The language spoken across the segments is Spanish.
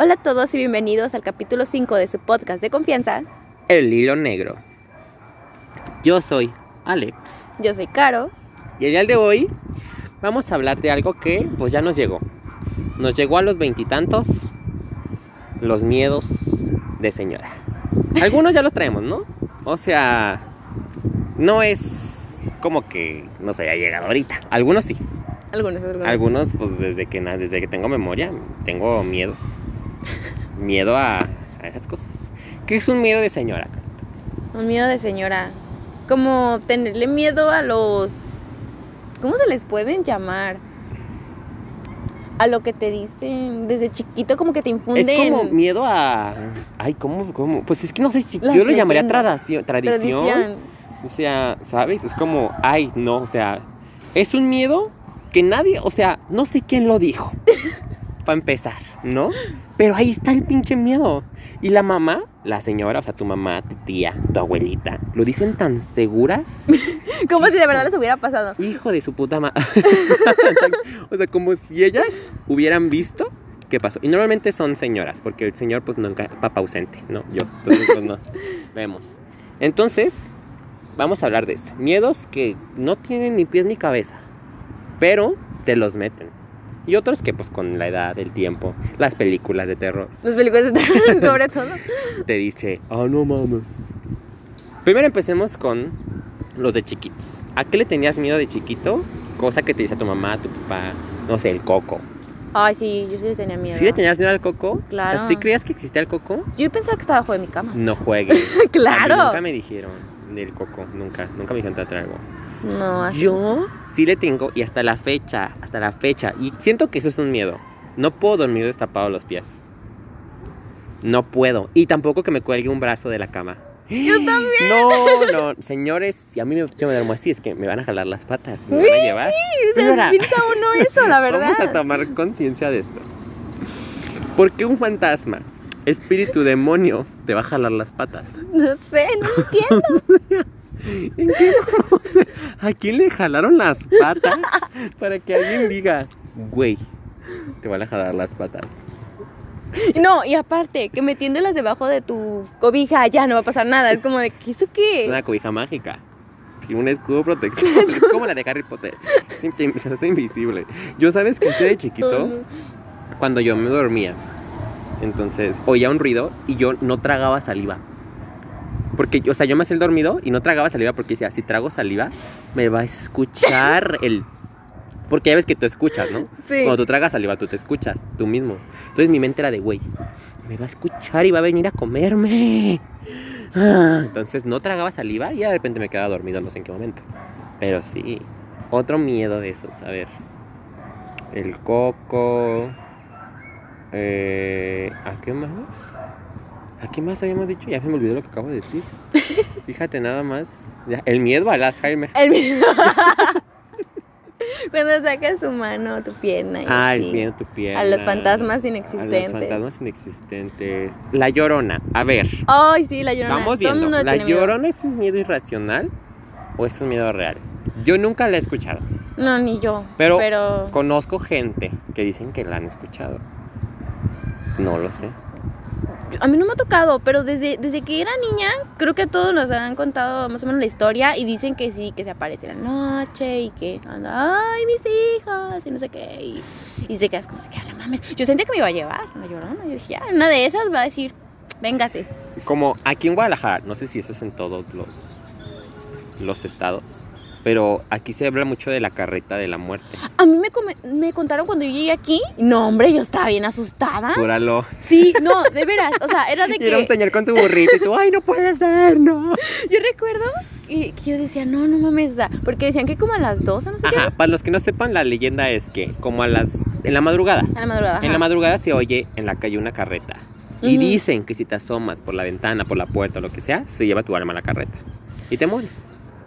Hola a todos y bienvenidos al capítulo 5 de su podcast de confianza. El hilo negro. Yo soy Alex. Yo soy Caro. Y el día de hoy vamos a hablar de algo que pues ya nos llegó. Nos llegó a los veintitantos los miedos de señora. Algunos ya los traemos, ¿no? O sea, no es como que nos haya llegado ahorita. Algunos sí. Algunos, algunos. Algunos, pues desde que, desde que tengo memoria, tengo miedos. Miedo a, a esas cosas. ¿Qué es un miedo de señora? Un miedo de señora. Como tenerle miedo a los... ¿Cómo se les pueden llamar? A lo que te dicen desde chiquito como que te infunden... Es como miedo a. Ay, ¿cómo? cómo? Pues es que no sé si. Las yo lo llamaría. Tradición. tradición. O sea, ¿sabes? Es como. Ay, no, o sea. Es un miedo que nadie. O sea, no sé quién lo dijo. Para empezar, ¿no? Pero ahí está el pinche miedo. Y la mamá, la señora, o sea, tu mamá, tu tía, tu abuelita, lo dicen tan seguras. Como si de verdad les hubiera pasado. Hijo de su puta madre. o sea, como si ellas hubieran visto qué pasó. Y normalmente son señoras, porque el señor, pues nunca, papá ausente, ¿no? Yo, entonces, pues no. Vemos. Entonces, vamos a hablar de eso. Miedos que no tienen ni pies ni cabeza, pero te los meten. Y otros que, pues con la edad, el tiempo, las películas de terror, Las películas de terror, sobre todo. te dice, ah, no mames. Primero empecemos con los de chiquitos. ¿A qué le tenías miedo de chiquito? Cosa que te dice tu mamá, tu papá, no sé, el coco. Ay, sí, yo sí le tenía miedo. ¿Sí le tenías miedo al coco? O Claro. sea, ¿sí creías que existía el coco? Yo pensaba que estaba abajo de mi cama. No juegues. Claro. A mí nunca me dijeron del coco, nunca. Nunca me dijeron te traigo. No, así Yo sí le tengo y hasta la fecha, hasta la fecha. Y siento que eso es un miedo. No puedo dormir destapado los pies. No puedo. Y tampoco que me cuelgue un brazo de la cama. Yo también. No, no, señores, si a mí me, yo me duermo así, es que me van a jalar las patas, me van Sí, a llevar. O sea, Señora, piensa uno eso, la verdad. Vamos a tomar conciencia de esto. ¿Por qué un fantasma, espíritu demonio, te va a jalar las patas? No sé, no entiendo. ¿En qué? ¿A quién le jalaron las patas? Para que alguien diga, güey, te van a jalar las patas. No, y aparte, que metiéndolas debajo de tu cobija ya no va a pasar nada. Es como de, ¿qué eso Es qué? una cobija mágica. Y un escudo protector. Es como la de Harry Potter. Se hace invisible. Yo, ¿sabes que de chiquito? cuando yo me dormía. Entonces, oía un ruido y yo no tragaba saliva. Porque, o sea, yo me hacía el dormido y no tragaba saliva porque decía, si trago saliva, me va a escuchar el... Porque ya ves que tú escuchas, ¿no? Sí. Cuando tú tragas saliva, tú te escuchas, tú mismo. Entonces mi mente era de, güey, me va a escuchar y va a venir a comerme. Ah, Entonces no tragaba saliva y de repente me quedaba dormido, no sé en qué momento. Pero sí, otro miedo de esos, a ver. El coco. Eh, ¿A qué más? ¿A qué más habíamos dicho? Ya se me olvidó lo que acabo de decir. Fíjate nada más. Ya, el miedo al Alzheimer. El mismo. Cuando sacas tu mano, tu pierna. y Ah, el miedo a tu pierna. A los fantasmas A inexistentes. los fantasmas inexistentes. La llorona. A ver. Ay, sí, la llorona. Vamos viendo. ¿La miedo. llorona es un miedo irracional o es un miedo real? Yo nunca la he escuchado. No, ni yo. Pero- Pero. Conozco gente que dicen que la han escuchado. No lo sé. A mí no me ha tocado, pero desde, desde que era niña, creo que todos nos han contado más o menos la historia y dicen que sí, que se aparece en la noche y que anda, ay, mis hijas, y no sé qué. Y, y se quedas como, que, no mames. Yo sentía que me iba a llevar, una llorona. Yo dije, en una de esas va a decir, véngase. Como aquí en Guadalajara, no sé si eso es en todos los, los estados, pero aquí se habla mucho de la carreta de la muerte. A mí me, come- me contaron cuando yo llegué aquí. No, hombre, yo estaba bien asustada. Júralo. Sí, no, de veras. O sea, era de Y era un que. señor con su burrito y tú, ay, no puede ser, no. Yo recuerdo que, que yo decía, no, no mames, da", porque decían que como a las 12, no sé Ajá, para los que no sepan, la leyenda es que como a las... en la madrugada, qué. A la madrugada. en la madrugada se oye en la calle una carreta. Y Ujú. dicen que si te asomas por la ventana, por la puerta o lo que sea, se lleva tu alma a la carreta. Y te mueres.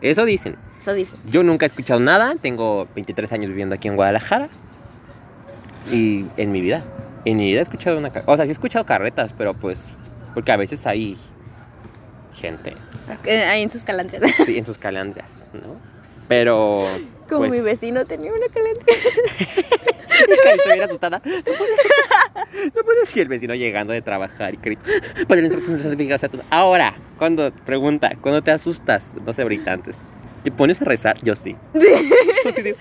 Eso dicen. Eso dice. Yo nunca he escuchado nada, tengo 23 años viviendo aquí en Guadalajara. Y en mi vida, en mi vida he escuchado una. O sea, sí he escuchado carretas, pero pues, porque a veces hay gente, O sea, ahí en sus calandrias. sí, en sus calandrias, ¿no? Pero Como Pues- mi vecino tenía una calentura. Carito bien asustada. No puedes, no puedes. El vecino llegando de trabajar y Carito. Ahora, cuando pregunta, cuando te asustas, no sé ahorita antes. ¿Te pones a rezar? Yo sí. Sí digo,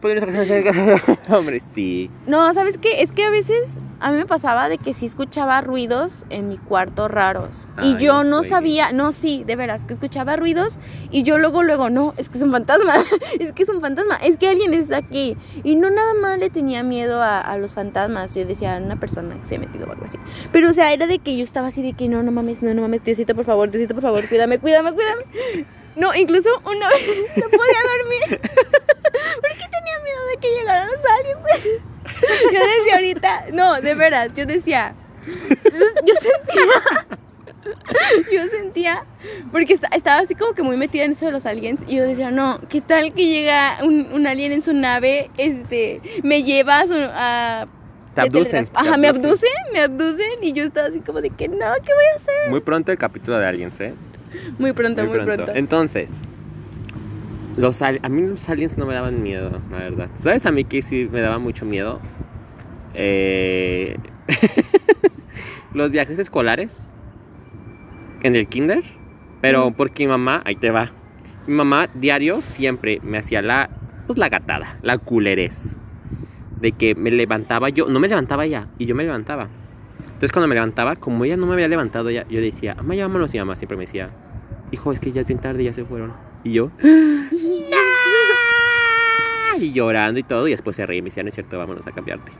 "Padre, no se fija". Hombre, sí. No, ¿sabes qué? Es que a veces a mí me pasaba de que sí escuchaba ruidos en mi cuarto raros. y Ay, yo no sabía, no, sí, de veras, que escuchaba ruidos y yo luego, luego, no, es que es un fantasma, es que es un fantasma, es que alguien está aquí. Y no nada más le tenía miedo a, a los fantasmas, yo decía, una persona que se ha metido o algo así. Pero, o sea, era de que yo estaba así de que no, no mames, no, no mames, Diosito, por favor, Diosito, por favor, cuídame, cuídame, cuídame. No, incluso una vez no podía dormir porque tenía miedo de que llegaran los aliens. Yo decía ahorita, no, de veras, yo decía, yo sentía, yo sentía, porque esta- estaba así como que muy metida en eso de los aliens y yo decía, no, ¿qué tal que llega un, un alien en su nave, este, me lleva a, su- a Te abducen. Ajá, me abducen, me abducen y yo estaba así como de que no, ¿qué voy a hacer? Muy pronto el capítulo de Aliens, ¿eh? Muy pronto, Muy muy, pronto. pronto. Entonces, los a mí los aliens no me daban miedo, la verdad. ¿Sabes a mí que sí me daba mucho miedo? Eh, los viajes escolares en el kinder. Pero Mm. porque mi mamá, ahí te va. Mi mamá diario siempre me hacía la, pues la gatada, la culerez. De que me levantaba yo, no me levantaba ella, y yo me levantaba. Entonces cuando me levantaba, como ella no me había levantado, ya, yo decía, mamá, ya vámonos. Y mamá siempre me decía, hijo, es que ya es bien tarde, ya se fueron. Y yo, y llorando y todo, y después se reía y me decía, no es cierto, vámonos a cambiarte.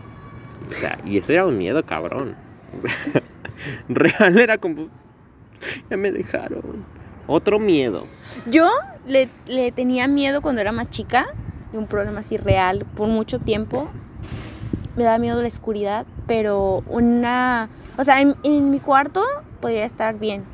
O sea, y eso era un miedo, cabrón. Real era como, ya me dejaron. Otro miedo. Yo le, le tenía miedo cuando era más chica, de un problema así real por mucho tiempo. Me daba miedo la oscuridad, pero una... O sea, en, en mi cuarto podía estar bien,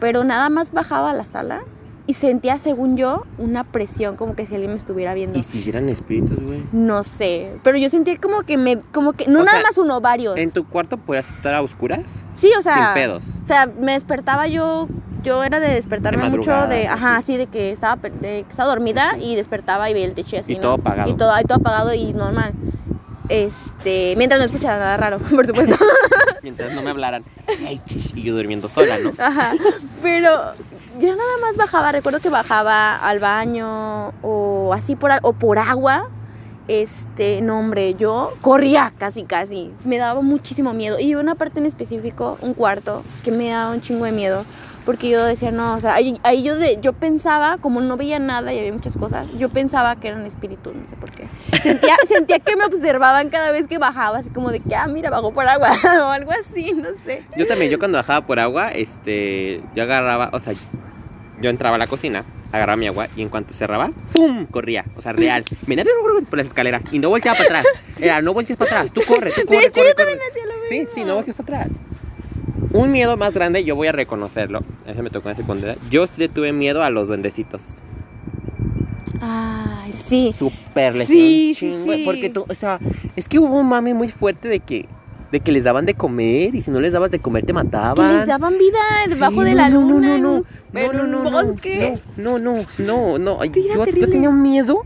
pero nada más bajaba a la sala y sentía, según yo, una presión, como que si alguien me estuviera viendo. ¿Y si eran espíritus, güey? No sé, pero yo sentía como que me... Como que... No O nada sea, más uno, varios. ¿En tu cuarto podías estar a oscuras? Sí, o sea... Sin pedos. O sea, me despertaba yo, yo era de despertarme De mucho de, ajá, así. así de que estaba, de que estaba dormida y despertaba y veía el techo y así. Y ¿no? todo apagado. Y todo, y todo apagado y normal. Este, mientras no escuchara nada raro, por supuesto. Mientras no me hablaran. Y yo durmiendo sola, ¿no? Ajá. Pero yo nada más bajaba, recuerdo que bajaba al baño o así por o por agua. Este, no hombre, yo corría casi casi. Me daba muchísimo miedo. Y una parte en específico, un cuarto, que me daba un chingo de miedo. Porque yo decía, no, o sea, ahí, ahí yo, de, yo pensaba, como no veía nada y había muchas cosas, yo pensaba que eran espíritus, no sé por qué. Sentía, sentía que me observaban cada vez que bajaba, así como de que, ah, mira, bajó por agua, o algo así, no sé. Yo también, yo cuando bajaba por agua, este, yo agarraba, o sea, yo entraba a la cocina, agarraba mi agua y en cuanto cerraba, ¡pum! Corría, o sea, real. Venía por las escaleras y no volteaba para atrás. Era, no voltees para atrás, tú corre, tú corre, de hecho, corre, yo también hacía lo Sí, mismo. sí, no voltees para atrás. Un miedo más grande, yo voy a reconocerlo, ese me tocó en secundaria. Yo sí le tuve miedo a los duendecitos. Ay, sí. Súper les Sí, un chingo, sí. Porque tú, o sea, es que hubo un mame muy fuerte de que, de que les daban de comer y si no les dabas de comer te Que mataban. les daban vida debajo Sí, de la no, luna no, en no, un, no, en no, un no, no, bosque. No, no, no, no, yo, yo tenía un miedo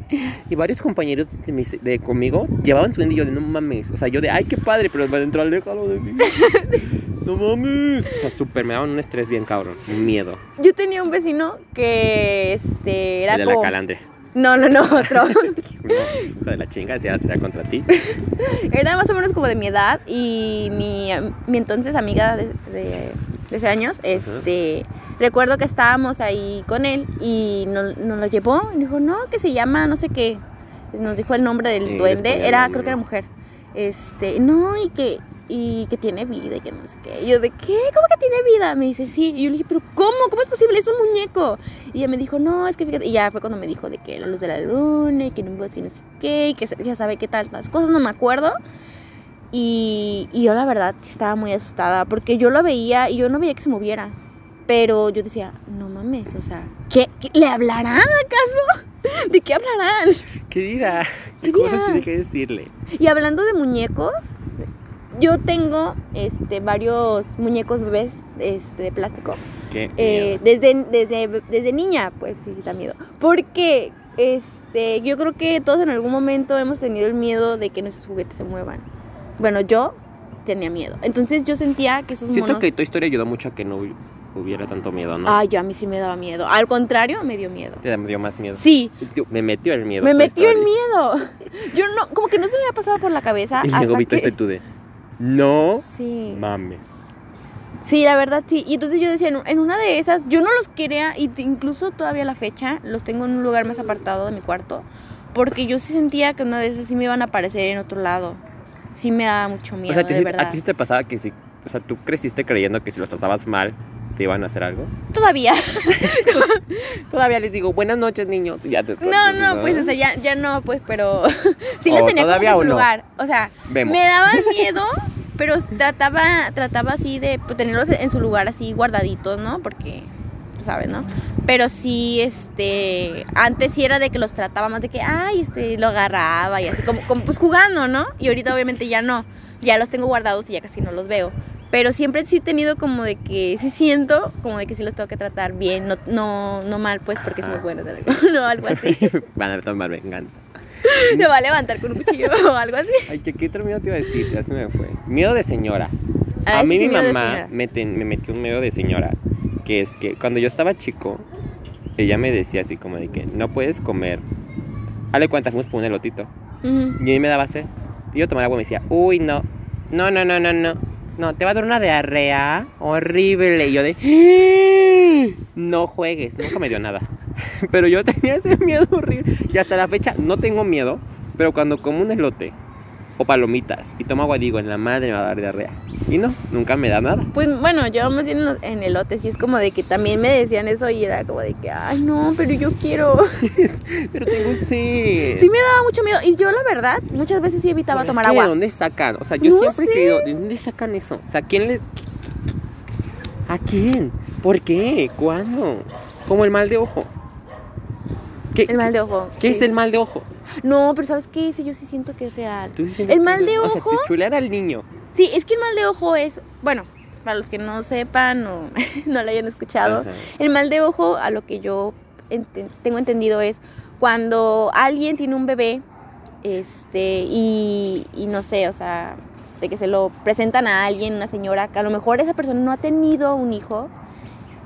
y varios compañeros de, mis- de conmigo llevaban su y yo de no mames. O sea, yo de ay, qué padre, pero para adentro, aléjalo de mí. no mames. O sea, súper, me daban un estrés bien cabrón, un miedo. Yo tenía un vecino que este era El de la calandre. No, no, no, otro. No, hijo de la chinga, si contra ti. era más o menos como de mi edad y mi, mi entonces amiga de, de, de ese años, este recuerdo que estábamos ahí con él y nos, nos lo llevó, y dijo, "No, que se llama no sé qué." Nos dijo el nombre del Sí, duende, era creo que era mujer. Este, no, y que y que tiene vida y que no sé qué. Y yo de, ¿qué? ¿Cómo que tiene vida? Me dice, sí. Y yo le dije, ¿pero cómo? ¿Cómo es posible? Es un muñeco. Y ella me dijo, no, es que fíjate. Y ya fue cuando me dijo de que la luz de la luna y que no, y no sé qué. Y que ya sabe qué tal las cosas, no me acuerdo. Y, y yo la verdad estaba muy asustada porque yo lo veía y yo no veía que se moviera. Pero yo decía, no mames, o sea, ¿qué, qué- le hablarán acaso? ¿De qué hablarán? ¿Qué dirá? ¿Qué ¿Qué cosas dirá? tiene que decirle? Y hablando de muñecos, yo tengo este varios muñecos bebés este, de plástico. ¿Qué? Eh, desde, desde, desde niña, pues sí, sí da miedo. Porque, este, yo creo que todos en algún momento hemos tenido el miedo de que nuestros juguetes se muevan. Bueno, yo tenía miedo. Entonces yo sentía que esos Siento monos... que tu historia ayudó mucho a que no hu- hubiera tanto miedo, ¿no? Ay, yo a mí sí me daba miedo. Al contrario, me dio miedo. Te dio más miedo. Sí, Me metió el miedo. me metió el miedo. Yo no, como que no se me había pasado por la cabeza. Y luego que... este tú de. No Sí. mames. Sí, la verdad sí. Y entonces yo decía, en- en una de esas, yo no los quería, y incluso todavía a la fecha, los tengo en un lugar más apartado de mi cuarto, porque yo sí sentía que una de esas sí me iban a aparecer en otro lado. Sí me daba mucho miedo, o sea, ¿a ti, de sí- verdad. ¿a ti sí te pasaba que si. O sea, tú creciste creyendo que si los tratabas mal, te iban a hacer algo? Todavía. Todavía les digo, buenas noches, niños. Ya te No, no, pues, o sea, ya, ya no, pues, pero sí les ¿O tenía como en su no? lugar. O sea, Vemos. me daban miedo, pero trataba, trataba así de pues, tenerlos en su lugar así guardaditos, ¿no? Porque, tú sabes, ¿no? Pero sí, este, antes sí era de que los trataba más de que, ay, este, lo agarraba y así como, como pues jugando, ¿no? Y ahorita obviamente ya no, ya los tengo guardados y ya casi no los veo. Pero siempre sí he tenido como de que, sí siento como de que sí los tengo que tratar bien, no, no, no mal, pues, porque me Ah, pueden hacer algo, no, algo así. Van a tomar venganza. Se va a levantar con un cuchillo o algo así. Ay, ¿qué, qué otro miedo te iba a decir? Ya se me fue. Miedo de señora. Ah, a mí sí, mi mamá me, ten- me metió un miedo de señora. Que es que cuando yo estaba chico, ella me decía así como de que no puedes comer. Hale cuenta, fuimos por un elotito. Ujú. Y a mí me daba sed. Y yo tomaba agua y me decía, uy, no. No, no, no, no, no. No, te va a dar una diarrea horrible. Y yo de, "Ah, no juegues. Nunca me dio nada. Pero yo tenía ese miedo horrible. Y hasta la fecha no tengo miedo. Pero cuando como un elote o palomitas y tomo agua, digo, en la madre me va a dar diarrea. Y no, nunca me da nada. Pues bueno, yo más bien en los- en elote sí es como de que también me decían eso y era como de que, ay no, pero yo quiero. Pero tengo sed. Sí me daba mucho miedo y yo la verdad muchas veces sí evitaba Pero es tomar que, agua. ¿De dónde sacan? O sea, yo No siempre he creído, ¿de dónde sacan eso? O sea, ¿quién les.? ¿A quién? ¿Por qué? ¿Cuándo? Como el mal de ojo. ¿Qué, El mal de ojo. ¿Qué sí. es el mal de ojo? No, pero ¿sabes qué? Ese yo sí siento que es real. ¿Tú sí sientes El mal de O sea, ojo. te chulean al niño. Sí, es que el mal de ojo es, bueno, para los que no sepan o no lo hayan escuchado, Ajá. el mal de ojo, a lo que yo tengo entendido, es cuando alguien tiene un bebé, este, y, y no sé, o sea, de que se lo presentan a alguien, una señora, que a lo mejor esa persona no ha tenido un hijo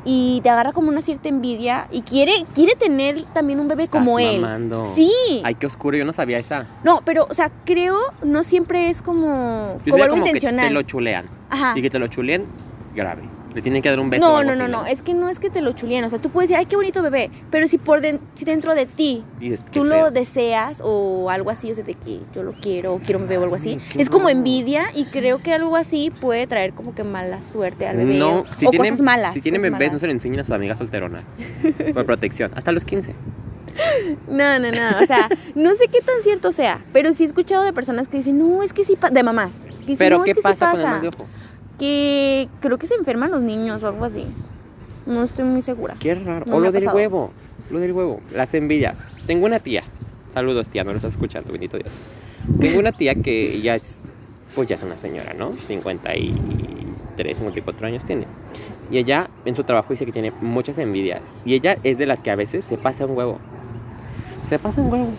y te agarra como una cierta envidia y quiere, quiere tener también un bebé como Estás él. mamando. Sí. Ay, qué oscuro, yo no sabía esa. No, pero, o sea, creo, no siempre es como, Yo como algo como que intencional. te lo chulean. Ajá. Y que te lo chuleen, grave. Le tienen que dar un beso o No, algo no, no, así, no, es que no es que te lo chulien, o sea, tú puedes decir, ay, qué bonito bebé, pero si por den- si dentro de ti dices, tú feo. lo deseas o algo así, o sea, de que yo lo quiero, o quiero un bebé o algo así, Ay, es como envidia y creo que algo así puede traer como que mala suerte al bebé No, si o tienen, cosas malas. si tienen bebés, no se lo enseñen a sus amigas solteronas. Por protección. Hasta los 15. No, no, no, o sea, no sé qué tan cierto sea, pero sí he escuchado de personas que dicen, no, es que sí, pa-", de mamás. dicen, Pero, "No, es ¿qué sí pasa, con el mal de ojo? Que creo que se enferman los niños o algo así. No estoy muy segura. Qué raro. No o lo del pasado. huevo. Lo del huevo. Las envidias. Tengo una tía. Saludos, tía. No lo estás escuchando, bendito Dios. Tengo una tía que ya es. Pues ya es una señora, ¿no? 53, 54 años tiene. Y ella en su trabajo dice que tiene muchas envidias. Y ella es de las que a veces se pasa un huevo. Se pasa un huevo.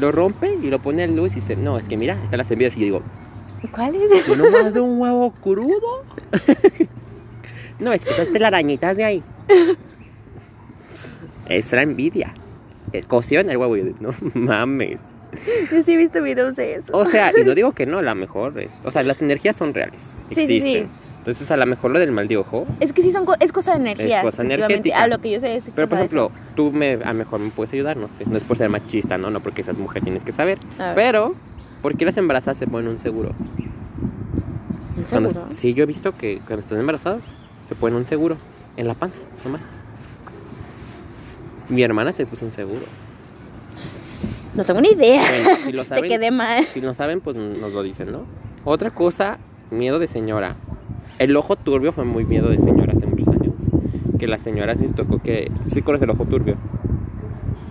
Lo rompe y lo pone a luz y dice, no, es que mira, están las envidias. Y yo digo, ¿Cuál es? ¿Tú no más de un huevo crudo? no, es que esas telarañitas de ahí. Es la envidia. Eh, Cocieron el huevo y yo, no mames. Yo sí he visto videos de eso. O sea, y no digo que no, a lo mejor es. O sea, las energías son reales. Sí, sí, Existen. sí. Entonces, a lo mejor lo del mal de ojo. Es que sí son co- es cosa de energía. Es cosa energética. A lo que yo sé es Pero, por ejemplo, tú me, a lo mejor me puedes ayudar, no sé. No es por ser machista, ¿no? No porque seas mujer tienes que saber. Pero, ¿por qué las embarazadas se ponen un seguro? Cuando, ¿Seguro? sí, yo he visto que cuando están embarazadas se ponen un seguro en la panza, nomás. Mi hermana se puso un seguro. No tengo ni idea. Bueno, si lo Te quedé mal. si no saben, pues nos lo dicen, ¿no? Otra cosa, miedo de señora. El ojo turbio fue muy miedo de señora hace muchos años. Que las señoras les tocó que. Sí, conoces el ojo turbio.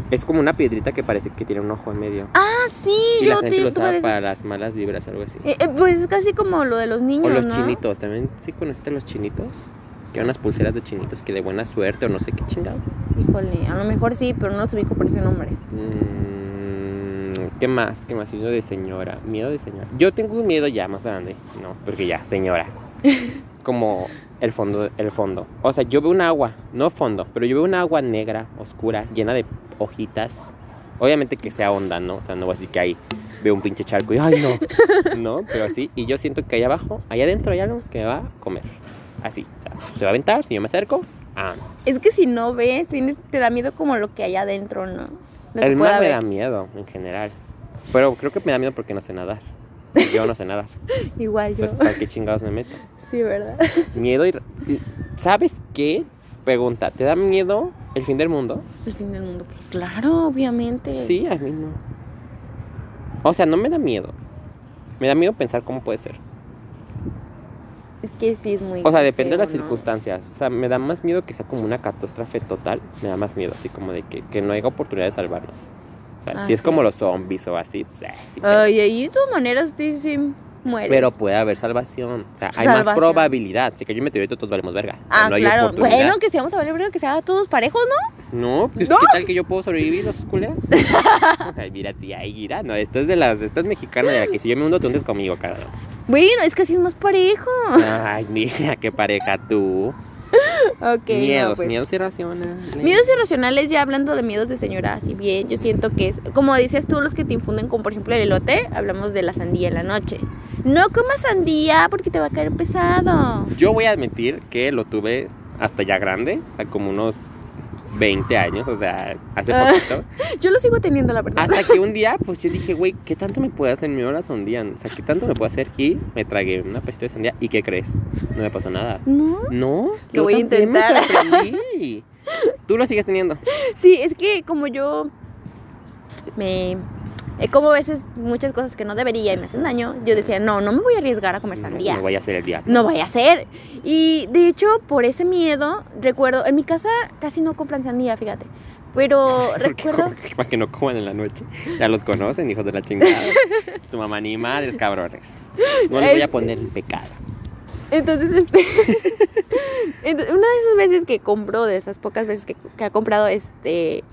Es como una piedrita que parece que tiene un ojo en medio. Ah, sí, y la gente te lo usaba para las malas vibras algo así. Eh, eh, pues es casi como lo de los niños, O los ¿no? chinitos, también. ¿Sí conociste los chinitos? que unas pulseras de chinitos que de buena suerte o no sé qué chingados. Híjole, a lo mejor sí, pero no los ubico por ese nombre. Mm, ¿Qué más? ¿Qué más? Miedo de señora. Miedo de señora. Yo tengo un miedo ya más grande. No, porque ya, señora. Como el fondo, el fondo. O sea, yo veo un agua, no fondo, pero yo veo un agua negra, oscura, llena de hojitas. Obviamente que sea onda, ¿no? O sea, no va a decir que ahí veo un pinche charco y ¡ay, no! No, pero así. Y yo siento que ahí abajo, allá adentro hay algo que me va a comer. Así. O sea, se va a aventar, si yo me acerco, ah, Es que si no ves, te da miedo como lo que hay adentro, ¿no? El mar me da miedo en general. Pero creo que me da miedo porque no sé nadar. Yo no sé nadar. Igual yo. Pues, ¿para qué chingados me meto? Sí, ¿verdad? Miedo y... ¿Sabes qué? Pregunta, ¿te da miedo el fin del mundo? El fin del mundo. Pues claro, obviamente. Sí, a mí no. O sea, no me da miedo. Me da miedo pensar cómo puede ser. Es que sí es muy. O sea, depende de las ¿no? circunstancias. O sea, me da más miedo que sea como una catástrofe total. Me da más miedo, así como de que, que no haya oportunidad de salvarnos. O sea, Ah, si es como los zombies o así, pues, eh, sí, pero- Ay, ahí de todas maneras sí, sí mueres. Pero puede haber salvación. O sea, hay más probabilidad. Si que yo un meteorito, todos valemos verga. O sea, Ah, no hay claro. oportunidad. Bueno, que seamos a valer que sea todos parejos, ¿no? No, pues No. ¿qué tal que yo puedo sobrevivir los culeras? Ay, mira, sí, ahí, mira. No, esto es de las. Esta es mexicana de la que si yo me hundo, te hundes conmigo, cara. Bueno, es que así es más parejo. Ay, mira, qué pareja tú. Ok. no, miedos, pues. miedos irracionales. Miedos irracionales, ya hablando de miedos de señora, así bien, yo siento que es, como dices tú, los que te infunden, como por ejemplo el elote, hablamos de la sandía en la noche. No comas sandía porque te va a caer pesado. Yo voy a admitir que lo tuve hasta ya grande, o sea, como unos 20 años, o sea, hace Ah. poquito. Yo lo sigo teniendo, la verdad. Hasta que un día, pues yo dije, güey, ¿qué tanto me puede hacer miedo la sandía? O sea, ¿qué tanto me puede hacer? Y me tragué una pastilla de sandía. ¿Y qué crees? No me pasó nada. No. No, Lo voy a intentar. Me. Tú lo sigues teniendo. Sí, es que como yo me eh, como a veces muchas cosas que no debería y me hacen daño, yo decía, no, no me voy a arriesgar a comer No, sandía. no voy a hacer el diablo. no vaya a ser. Y de hecho, por ese miedo, recuerdo, en mi casa casi no compran sandía, fíjate. Pero recuerdo, Para que no coman en la noche. Ya los conocen, hijos de la chingada. tu mamá ni madres, cabrones. No les voy a poner en pecado. entonces, este, entonces, una de esas veces que compró, de esas pocas veces que, que ha comprado, este,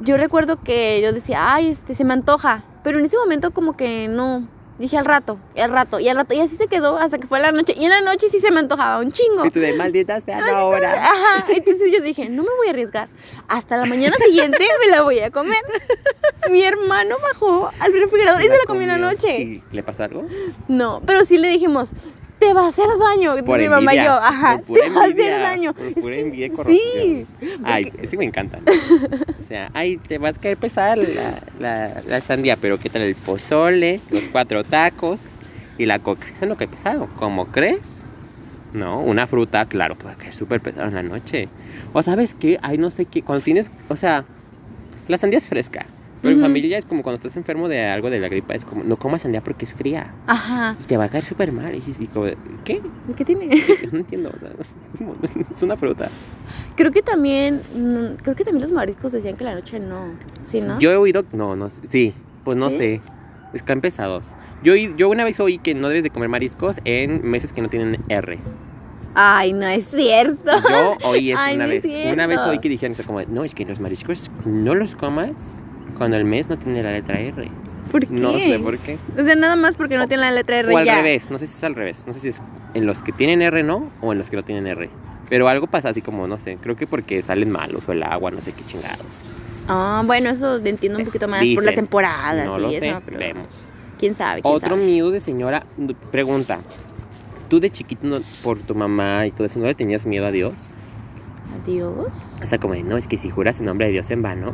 yo recuerdo que yo decía, ay, este, se me antoja. Pero en ese momento como que no, dije al rato, y al rato, y al rato, y así se quedó hasta que fue la noche. Y en la noche sí se me antojaba un chingo. Y tú de maldita sea ahora. Ajá, entonces yo dije, no me voy a arriesgar. Hasta la mañana siguiente me la voy a comer. Mi hermano bajó al refrigerador y se la comió en la noche. ¿Y le pasó algo? No, pero sí le dijimos, te va a hacer daño. Por mi mamá y yo, ajá, por te va a hacer daño. por Es pura que- envidia y sí. Ay, sí me encanta. O sea, ay, te vas a caer pesada la, la, la sandía, pero ¿qué tal el pozole, los cuatro tacos y la coca? Eso no cae pesado, ¿cómo crees? No, una fruta, claro que va a caer súper pesado en la noche. O sabes qué, ay, no sé qué, cuando tienes, o sea, la sandía es fresca. Pero en Ujú. familia es como cuando estás enfermo de algo de la gripa, es como, no comas sandía porque es fría. Ajá, Y te va a caer súper mal. Y, y como, ¿qué? ¿qué tiene? No entiendo, o sea, es es una fruta. Creo que también, mm, creo que también los mariscos decían que la noche no. ¿Sí, no? Yo he oído, no, no, sí, pues no ¿Sí? sé, están pesados. Yo, yo una vez oí que no debes de comer mariscos en meses que no tienen R. Ay, no es cierto. Yo oí eso Ay, una no es vez. Una vez oí que dijeron eso como, no, es que los mariscos no los comas cuando el mes no tiene la letra R. ¿Por qué? No sé por qué. O sea, nada más porque no tiene la letra R O al ya. revés, no sé si es al revés. No sé si es en los que tienen R no o en los que no tienen R. Pero algo pasa así como, no sé, creo que porque salen malos o el agua, no sé qué chingados. Ah, bueno, eso entiendo un poquito más por las temporadas No y lo eso. sé, pero vemos. ¿Quién sabe? ¿Quién Otro sabe? miedo de señora, pregunta. ¿Tú de chiquito no- por tu mamá y todo eso no le tenías miedo a Dios? Adiós. Hasta como de, no, es que si juras en nombre de Dios en vano.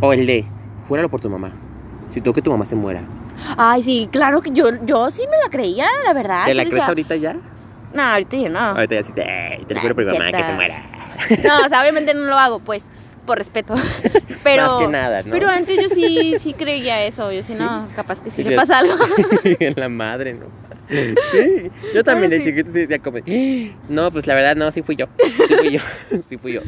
O el de, júralo por tu mamá. Si tú que tu mamá se muera. Ay, sí, claro que yo, yo sí me la creía, la verdad. ¿Te la crees ahorita ya? No, ahorita yo no. Ahorita ya sí te, "Ey, te lo juro por mi mamá que se muera. No, o sea, obviamente no lo hago, pues, por respeto. Pero, Más que nada, ¿no? pero antes yo sí, sí creía eso. Yo sí, Sí. no, capaz que sí Sí, le pasa algo. la madre, ¿no? Sí, yo también de sí. chiquito sí decía como, no, pues la verdad no, sí fui yo, sí fui yo, sí fui yo.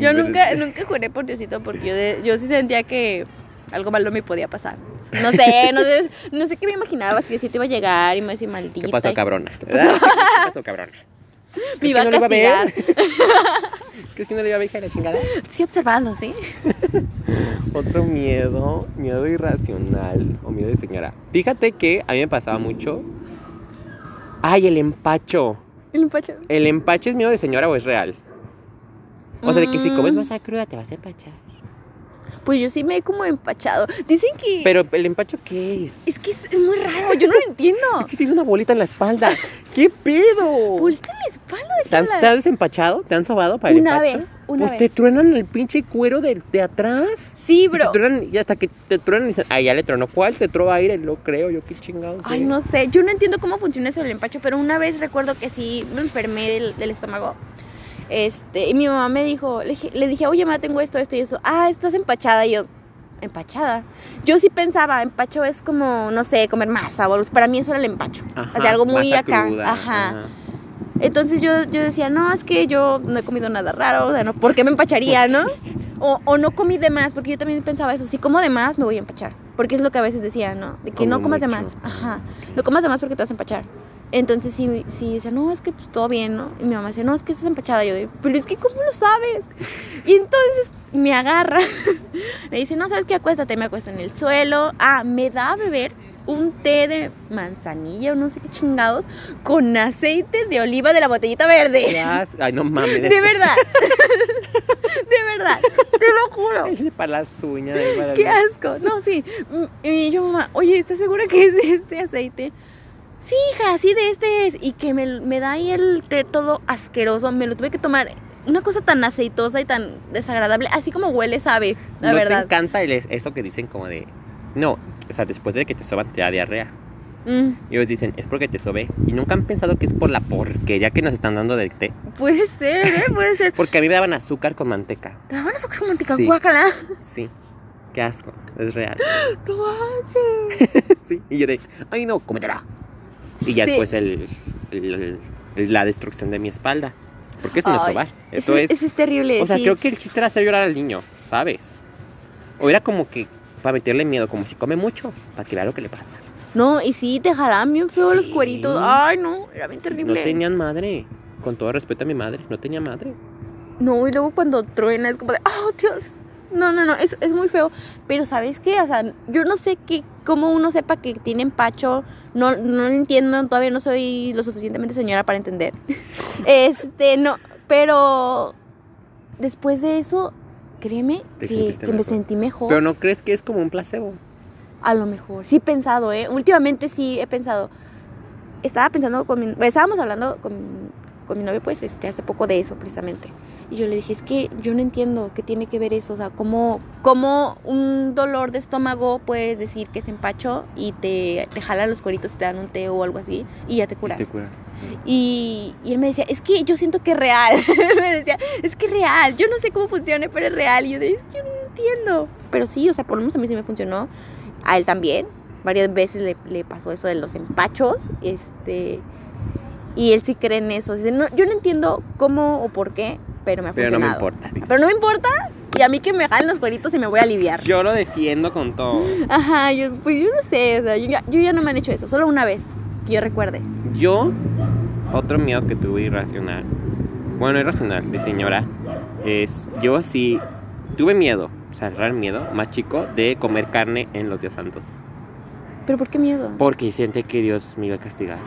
Yo nunca, nunca juré por Diosito porque yo, de- yo sí sentía que algo malo me podía pasar. No sé, no sé, no sé qué me imaginaba, si Diosito iba a llegar y me iba a decir maldita. ¿Qué pasó, cabrona? ¿Qué pasó, cabrona? Me ¿Crees iba a castigar. ¿Crees que no le iba a ver hija de la chingada? Sí, observando, ¿sí? Otro miedo, miedo irracional o miedo de señora. Fíjate que a mí me pasaba mucho. Ay, el empacho. El empacho. ¿El empacho es miedo de señora o es real? O sea, de que si comes Mm. masa cruda te vas a empachar. Pues yo sí me he como empachado. Dicen que. Pero, ¿el empacho qué es? Es que es, es muy raro, yo no lo entiendo. Es que tienes una bolita en la espalda. ¿Qué pedo? Bolita en la espalda, ¿Te han, te has desempachado? ¿Te han sobado para el Una empacho? vez, una pues vez. te truenan el pinche cuero de, de atrás. Sí, Y bro. Te truenan, y hasta que te truenan y dicen, ay, ya le tronó. ¿Cuál te tró aire? Lo creo, yo qué chingados. Ay, no sé, yo no entiendo cómo funciona eso del empacho, pero una vez recuerdo que sí me enfermé del, del estómago. Este, y mi mamá me dijo, le, dije- le dije, oye, mamá, tengo esto, esto y eso. Ah, estás empachada. Y yo, ¿empachada? Yo sí pensaba, empacho es como, no sé, comer masa o. Para mí eso era el empacho. Ajá, o sea, algo muy acá. cruda, Ajá. Entonces yo, yo decía, no, es que yo no he comido nada raro, o sea, no, ¿por qué me empacharía, no? O, o no comí de más, porque yo también pensaba eso, si como de más me voy a empachar, porque es lo que a veces decía, ¿no? De que no comas de mucho. más, ajá, no comas de más porque te vas a empachar. Entonces sí, sí, decía, no, es que pues todo bien, ¿no? Y mi mamá decía, no, es que estás empachada. Yo, de, pero es que ¿cómo lo sabes? Y entonces me agarra, me dice, no, ¿sabes qué? Acuéstate, me acuesto en el suelo. Ah, me da a beber un té de manzanilla o no sé qué chingados con aceite de oliva de la botellita verde. Ay, no mames. De verdad. de verdad. Te lo juro. Es para las uñas. para Qué asco. No, sí. Mm, Y yo, mamá, oye, ¿estás segura que es este aceite? Sí, hija, sí, de este es. Y que me, me da ahí el té todo asqueroso. Me lo tuve que tomar. Una cosa tan aceitosa y tan desagradable. Así como huele, sabe. La ¿No verdad. encanta el- eso que dicen como de... No, o sea, después de que te soban te da diarrea. Mm, Y ellos dicen, es porque te sobé. Y nunca han pensado que es por la porquería que nos están dando del té. puede ser, ¿eh? Puede ser. Porque a mí me daban azúcar con manteca. ¿Te daban azúcar romántica? Sí. Guácala. Sí. Qué asco. Es real. No manches. Sí. Y yo de, ay no, cómetela. Y ya Sí. después el, el- el- la destrucción de mi espalda. Porque es Ay, sobar. Eso es... Es terrible. O sea, sí. creo que el chiste era hacer llorar al niño, ¿sabes? O era como que para meterle miedo, como si come mucho, para que vea lo que le pasa. No, y sí, te jalaban bien feo los cueritos. Ay, no, era bien terrible. No tenían madre. Con todo respeto a mi madre, no tenía madre. No, y luego cuando truena es como de, oh, Dios. No, no, no, es, es muy feo. Pero ¿sabes qué? O sea, yo no sé qué, cómo uno sepa que tiene empacho. No, no lo entiendo, todavía no soy lo suficientemente señora para entender. Este, no, pero después de eso, créeme que, me sentí mejor. Pero no crees que es como un placebo. A lo mejor. Sí he pensado, ¿eh? Últimamente sí he pensado. Estaba pensando con mi... Estábamos hablando con, con mi novio, pues, este, hace poco de eso, precisamente. Y yo le dije, es que yo no entiendo qué tiene que ver eso. O sea, cómo, cómo un dolor de estómago puedes decir que es empacho y te, te jalan los cueritos y te dan un té o algo así y ya te Y curas. te curas. Y, y él me decía, es que yo siento que es real. me decía, es que es real. Yo no sé cómo funciona, pero es real. Y yo decía, es que yo no entiendo. Pero sí, o sea, por lo menos a mí sí me funcionó. A él también. Varias veces le, le pasó eso de los empachos. Este. Y él sí cree en eso. Dice, no, yo no entiendo cómo o por qué, pero me ha Pero no me importa. Pero no me importa. Y a mí que me jalen los cueritos y me voy a aliviar. Yo lo defiendo con todo. Ajá, yo, pues yo no sé. O sea, yo ya, yo ya no me han hecho eso. Solo una vez. Que yo recuerde. Yo, otro miedo que tuve irracional. Bueno, irracional, de señora. Es, yo sí tuve miedo, o sea, real miedo, más chico, de comer carne en los días santos. ¿Pero por qué miedo? Porque siente que Dios me iba a castigar.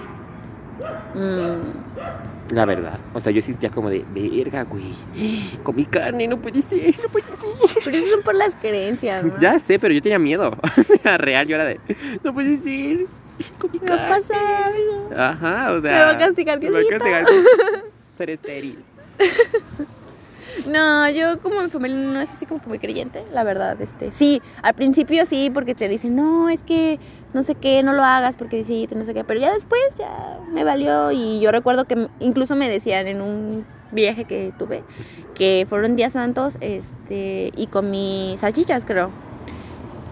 Mm. La verdad. O sea, yo ya como de, verga, güey. Comí carne, no puede ser, no puede ser. Pero eso son por las creencias, ¿no? Ya sé, pero yo tenía miedo. O sea, real, yo era de, no puede ser. Comí Me va a carne. pasar algo. Ajá, o sea. Me va a castigar me va a castigar. Ser estéril. No, yo como mi familia no es así como que muy creyente, la verdad, este. Sí, al principio sí, porque te dicen, no, es que no sé qué, no lo hagas porque sí, no sé qué. Pero ya después ya me valió y yo recuerdo que incluso me decían en un viaje que tuve que fueron días santos, este, y comí salchichas, creo.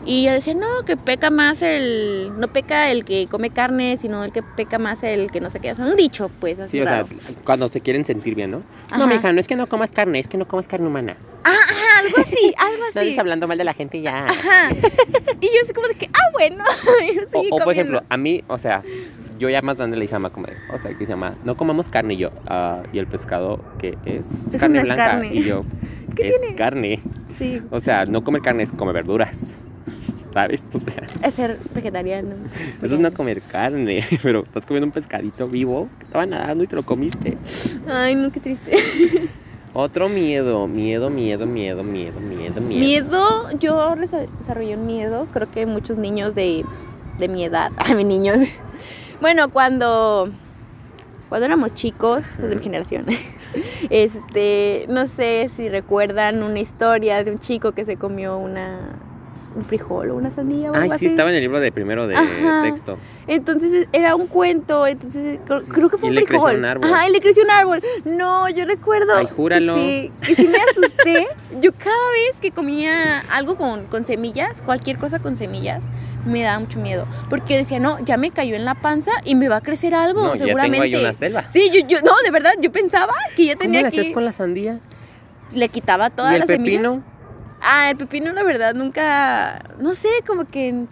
Y yo decía, no, que peca más el. No peca el que come carne, sino el que peca más el que no sé qué. O sea, un dicho, pues, así. Sí, o sea, cuando se quieren sentir bien, ¿no? Ajá. No, mija, no es que no comas carne, es que no comas carne humana. Ah, ajá, algo así, algo No así. estés hablando mal de la gente ya. Ajá. Y yo así como de que, ah, bueno. Yo O, por ejemplo, a mí, o sea, yo ya más grande le dije a mamá, como de, o sea, que se llama, no comamos carne. Y yo, "Ah, y el pescado, ¿qué es? Carne blanca. carne. Y yo, ¿Qué es tiene? carne. Sí. O sea, no comer carne es comer verduras. ¿Sabes? O sea, Es ser vegetariano. eso es no comer carne. Pero estás comiendo un pescadito vivo que estaba nadando y te lo comiste. Ay, no, qué triste. Otro miedo, miedo, miedo, miedo, miedo, miedo, miedo. Miedo, yo desa- desarrollé un miedo, creo que muchos niños de, de mi edad, a mis niños. Bueno, cuando cuando éramos chicos, pues de mi generación. Este, no sé si recuerdan una historia de un chico que se comió una un frijol o una sandía o Ay, algo sí, así. estaba en el libro de primero de Ajá. texto. Entonces era un cuento, entonces creo, creo que fue Y un le creció frijol. un árbol. Ajá, y le creció un árbol. No, yo recuerdo. Ay, júralo. Sí, y sí me asusté. yo cada vez que comía algo con, con semillas, cualquier cosa con semillas, me daba mucho miedo. Porque decía, no, ya me cayó en la panza y me va a crecer algo, No, ya seguramente. tengo ahí una selva. Sí, yo, yo, no, de verdad, yo pensaba que ya ¿Cómo tenía le hacías que. con la sandía? Le quitaba todas ¿Y el las pepino? semillas. Ah, el pepino, la verdad, nunca. No sé, como que.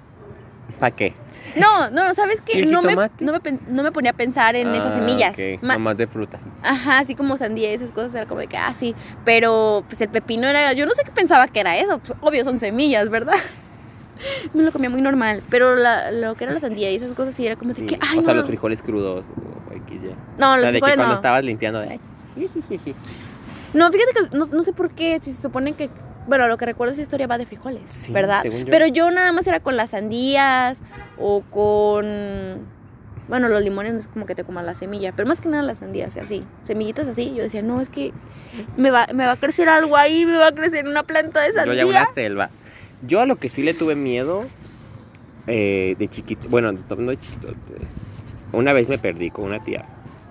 ¿Para qué? No, no, ¿sabes ¿Y qué? No me, no, me, no me ponía a pensar en esas Ah, semillas. ok, Ma- Nomás de frutas. Ajá, así como sandía y esas cosas, era como de que, ah, sí. Pero, pues el pepino era. Yo no sé qué pensaba que era eso. Pues, obvio, son semillas, ¿verdad? Me lo comía muy normal. Pero la- lo que era la sandía y esas cosas sí era como de Sí. que, ay, o sea, no. los frijoles crudos. o X, ya. No, o los sea, de que cuando estabas limpiando. de. No, fíjate que no, no sé por qué, si se supone que. Bueno, lo que recuerdo esa historia va de frijoles, Sí, ¿verdad? según yo. Pero yo nada más era con las sandías o con. Bueno, los limones no es como que te comas la semilla, pero más que nada las sandías, así, semillitas así. Yo decía, no, es que me va, me va a crecer algo ahí, me va a crecer una planta de Yo ya sandía. una selva. Yo a lo que sí le tuve miedo eh, de chiquito, bueno, no de chiquito, una vez me perdí con una tía,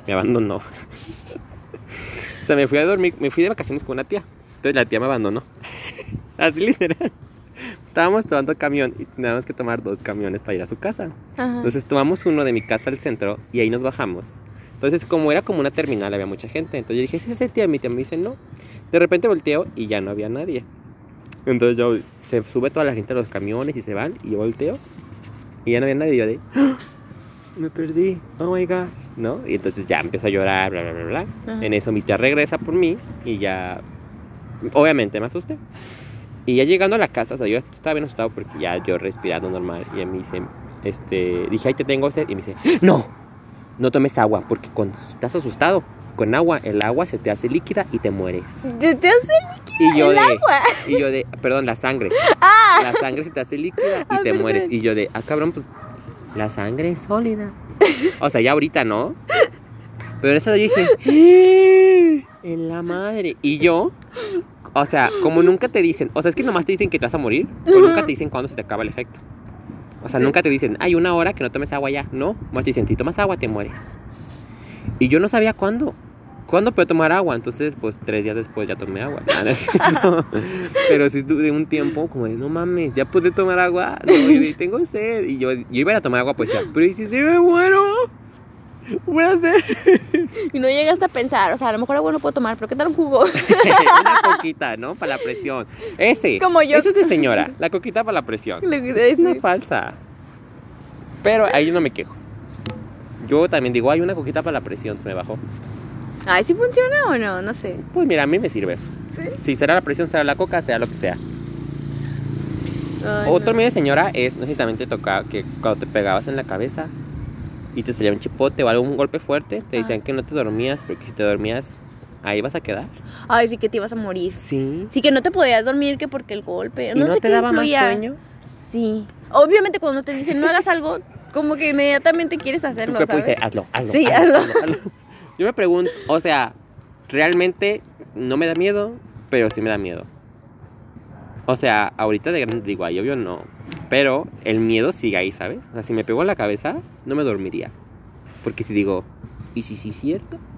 me abandonó. o sea, me fui a dormir, me fui de vacaciones con una tía, entonces la tía me abandonó. Así literal. Estábamos tomando camión y teníamos que tomar dos camiones para ir a su casa. Ajá. Entonces tomamos uno de mi casa al centro y ahí nos bajamos. Entonces, como era como una terminal, había mucha gente. Entonces yo dije, ¿es ese tía? Mi tía me dice, no. De repente volteo y ya no había nadie. Entonces yo, se sube toda la gente a los camiones y se van. Y yo volteo y ya no había nadie. Y yo de, ¡Ah! me perdí. Oh my gosh. ¿No? Y entonces ya empiezo a llorar, bla, bla, bla, bla. Ajá. En eso mi tía regresa por mí y ya, obviamente me asusté. Y ya llegando a la casa, o sea, yo estaba bien asustado porque ya yo respirando normal. Y a mí dice, este, dije, ahí te tengo sed. Y me dice, no, no tomes agua porque cuando estás asustado, con agua, el agua se te hace líquida y te mueres. ¿Te, te hace Y yo el de, agua? y yo de, perdón, la sangre. La sangre se te hace líquida y Ah, te perdón. mueres. Y yo de, ah, cabrón, pues la sangre es sólida. O sea, ya ahorita, ¿no? Pero en eso yo dije, "Eh, en la madre. Y yo, o sea, como nunca te dicen, o sea, es que nomás te dicen que te vas a morir, o nunca te dicen cuándo se te acaba el efecto. O sea, Sí. nunca te dicen, hay una hora que no tomes agua ya. No, más te dicen, si tomas agua te mueres. Y yo no sabía cuándo. ¿Cuándo puedo tomar agua? Entonces, pues tres días después ya tomé agua. Pero sí de un tiempo como de, no mames, ya pude tomar agua. No, tengo sed. Y yo, yo iba a tomar agua, pues ya. Pero ¿y si se me muero? ¿Qué Voy a hacer Y no llegaste a pensar, o sea, a lo mejor agua no puedo tomar, pero ¿qué tal un jugo? una coquita, ¿no? Para la presión. Ese. Como yo. Eso es de señora. La coquita para la presión. Es una falsa. Pero ahí no me quejo. Yo también digo, hay una coquita para la presión, se me bajó. Ay, ¿sí funciona o no? No sé. Pues mira, a mí me sirve. ¿Sí? Si será la presión, será la coca, será lo que sea. Ay, Otro no. miedo de señora es, no sé si también te tocaba que cuando te pegabas en la cabeza y te salía un chipote o algún golpe fuerte, te Ah. decían que no te dormías porque si te dormías ahí vas a quedar. Ay, sí que te ibas a morir. Sí. Sí que no te podías dormir que porque el golpe. ¿Y no, sé te daba influía. más sueño? Sí. Obviamente cuando te dicen no hagas algo, como que inmediatamente quieres hacerlo, ¿sabes? dice, hazlo, hazlo. Sí, hazlo, hazlo. hazlo". Yo me pregunto, o sea, realmente no me da miedo, pero sí me da miedo. O sea, ahorita de grande digo, ay, obvio no. Pero el miedo sigue ahí, ¿sabes? O sea, si me pegó en la cabeza, no me dormiría. Porque si digo, ¿y si sí es cierto?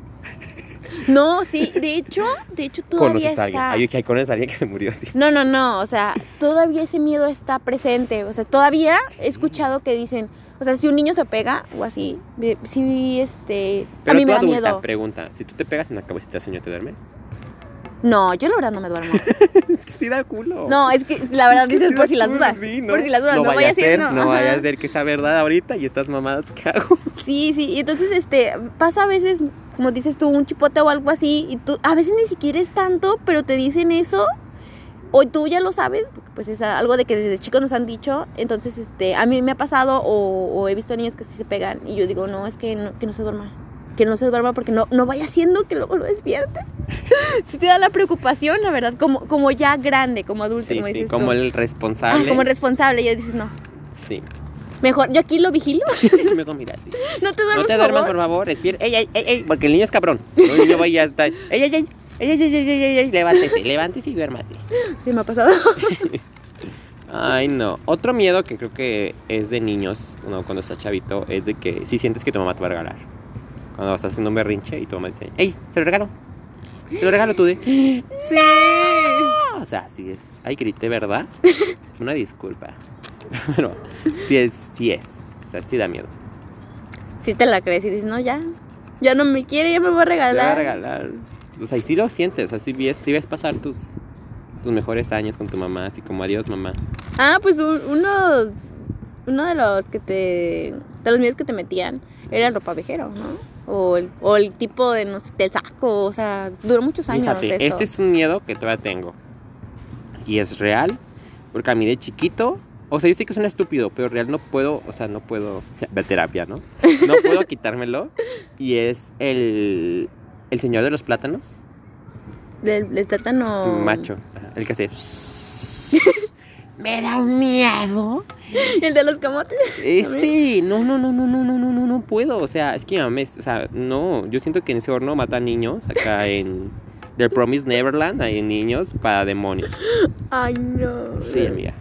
No, sí, de hecho, de hecho todavía Conoces a alguien. está. Ay, que conoces a alguien que se murió así. No, no, no, o sea, todavía ese miedo está presente, o sea, todavía Sí. he escuchado que dicen, o sea, si un niño se pega o así, ve- sí, este, Pero a mí tú me da adulta, miedo. pregunta, si tú te pegas en la hace sueño, ¿te duermes? No, yo la verdad no me duermo. es que sí da culo. No, es que la verdad dices Sí por si las culo, dudas. sí, Por si las dudas, no, vaya vaya a ser, siendo. no vaya a ser que sea verdad ahorita y estas mamadas que hago. Sí, sí, y entonces este pasa a veces, como dices tú, un chipote o algo así, y tú a veces ni siquiera es tanto, pero te dicen eso, o tú ya lo sabes, porque, pues es algo de que desde chicos nos han dicho, entonces este a mí me ha pasado o, o he visto niños que sí se pegan y yo digo, no, es que no, que no se duerma. Que no se duerma porque no, no vaya haciendo que luego lo despierte. sí te da la preocupación, la verdad, como, como ya grande, como adulto, Sí, como sí, dices como tú. el Ah, responsable. como el responsable, ya dices, no. Sí. Mejor, yo aquí lo vigilo. Luego mira, sí. no te duermas, No te duermas, por favor. Despierta. Ey, ey, ey, ey, porque el niño es cabrón. No, yo voy a estar. Ey, ey, ey. Ey, ey, ey, ey, ey, ey, levántese, levántese y duérmate. Sí, me ha pasado. Ay, no. Otro miedo que creo que es de niños, ¿no? cuando estás chavito, es de que si sientes que tu mamá te va a regalar. Cuando estás haciendo un berrinche y tu mamá dice, ¡Ey, se lo regalo! Se lo regalo tú de. Sí. O sea, si es. Ay, grité, ¿verdad? Una disculpa. Pero sí es, sí es. O sea, sí da miedo. Si te la crees y dices, no, ya. Ya no me quiere, ya me voy a Te va a regalar. regalar. O sea, y sí lo sientes. O sea, sí ves, sí ves pasar tus, tus mejores años con tu mamá, así como adiós, mamá. Ah, pues un- uno, uno de los que te. De los miedos que te metían era el ropavejero, ¿no? O el, o el tipo de, no sé, del saco. O sea, duró muchos años. Fíjate, eso. este es un miedo que todavía tengo. Y es real, porque a mí de chiquito, o sea, yo sé que suena estúpido, pero real no puedo, o sea, no puedo, ver terapia, ¿no? No puedo quitármelo. Y es el, el señor de los plátanos, Del, del plátano. macho, el que hace... Me da un miedo. El de los camotes. Ese, no, no, no, no, no, no, no, no, no puedo. O sea, es que me, o sea, no, yo siento que en ese horno matan niños acá en The Promise Neverland, hay niños para demonios. Ay, no. Sí, amiga.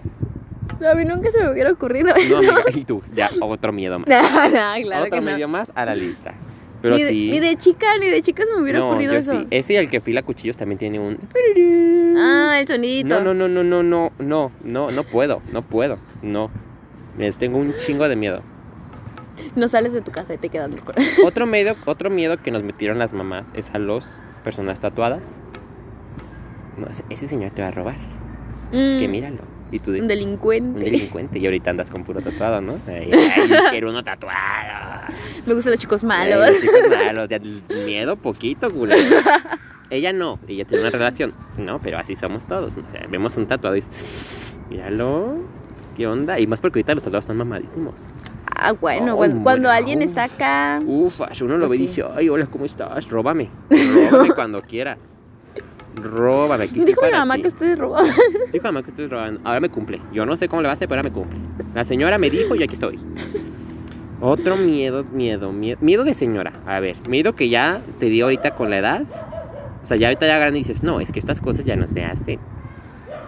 A mí nunca se me hubiera ocurrido. No, amiga, y tú, ya, otro miedo más. No, no, claro otro que medio más a la lista. Pero ni, de, sí. ni de chica, ni de chica se me hubiera no, ocurrido yo eso. sí. Ese y el que fila cuchillos también tiene un. Ah, el sonidito. No, no, no, no, no, no, no, no, no puedo, no puedo, no. Les tengo un chingo de miedo. No sales de tu casa y te quedas loco. Otro miedo, otro miedo que nos metieron las mamás es a los personas tatuadas. No, ese, ese señor te va a robar. Es que Mm, míralo. Y tú de, Un un delincuente. delincuente. Y ahorita andas con puro tatuado, ¿no? Ay, ay, quiero uno tatuado. Me gustan los chicos Ay, malos. los chicos malos. Ya, miedo poquito, culero. Ella no, ella tiene una relación. No, pero así somos todos. O sea, vemos un tatuado y míralo. ¿Qué onda? Y más porque ahorita los tatuados están mamadísimos. Ah, bueno, cuando, alguien está acá. Uf, uno lo Pues ve y sí. dice, ay, hola, ¿cómo estás? Róbame. Róbame cuando quieras. Róbame. Aquí Dijo mi mamá que ustedes robaban. Dijo mamá que estoy robando. Ahora me cumple. Yo no sé cómo le va a hacer, pero ahora me cumple. La señora me dijo y aquí estoy. Otro miedo, miedo, miedo. Miedo de señora. A ver, miedo que ya te dio ahorita con la edad. O sea, ya ahorita ya grande dices, no, es que estas cosas ya no se hacen.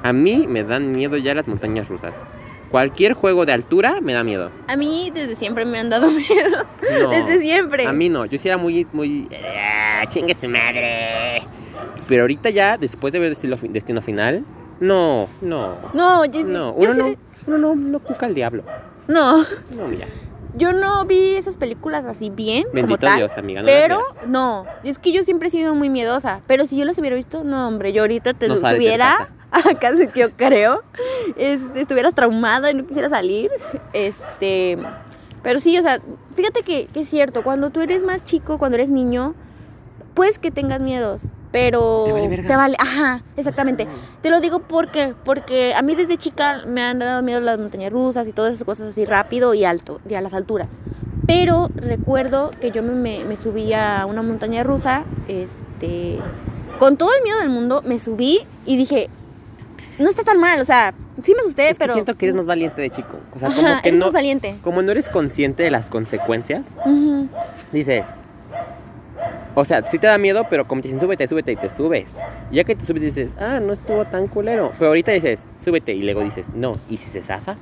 A mí me dan miedo ya las montañas rusas. Cualquier juego de altura me da miedo. A mí desde siempre me han dado miedo. No, Desde siempre. A mí no, yo sí era muy, muy... "Ah, chingue su madre. Pero ahorita ya, después de ver Destino, Destino Final, no, no, No, yo, no. Uno no, uno no, no cuca al diablo. no. No, mira. Yo no vi esas películas así bien, como Bendito tal. Dios, amiga. No pero no, es que yo siempre he sido muy miedosa. Pero si yo las hubiera visto, no, hombre, yo ahorita te estuviera, casi que yo creo, este, estuviera traumada y no quisiera salir. Este, pero sí, o sea, fíjate que, que es cierto, cuando tú eres más chico, cuando eres niño, puedes que tengas miedos, pero Te vale verga. te vale- ajá, exactamente. Te lo digo porque, porque a mí desde chica me han dado miedo las montañas rusas y todas esas cosas así rápido y alto, y a las alturas. Pero recuerdo que yo me, me, subí a una montaña rusa, este, con todo el miedo del mundo, me subí y dije, no está tan mal, o sea, sí me asusté, Es que pero... siento que eres más valiente de chico. O sea, Ajá, como que eres no... más valiente. Como no eres consciente de las consecuencias, Ujú. dices... O sea, sí te da miedo, pero como te dicen, súbete, súbete y te subes. Ya que te subes dices, ah, no estuvo tan culero. Pero ahorita dices, súbete y luego dices, no, ¿y si se zafa?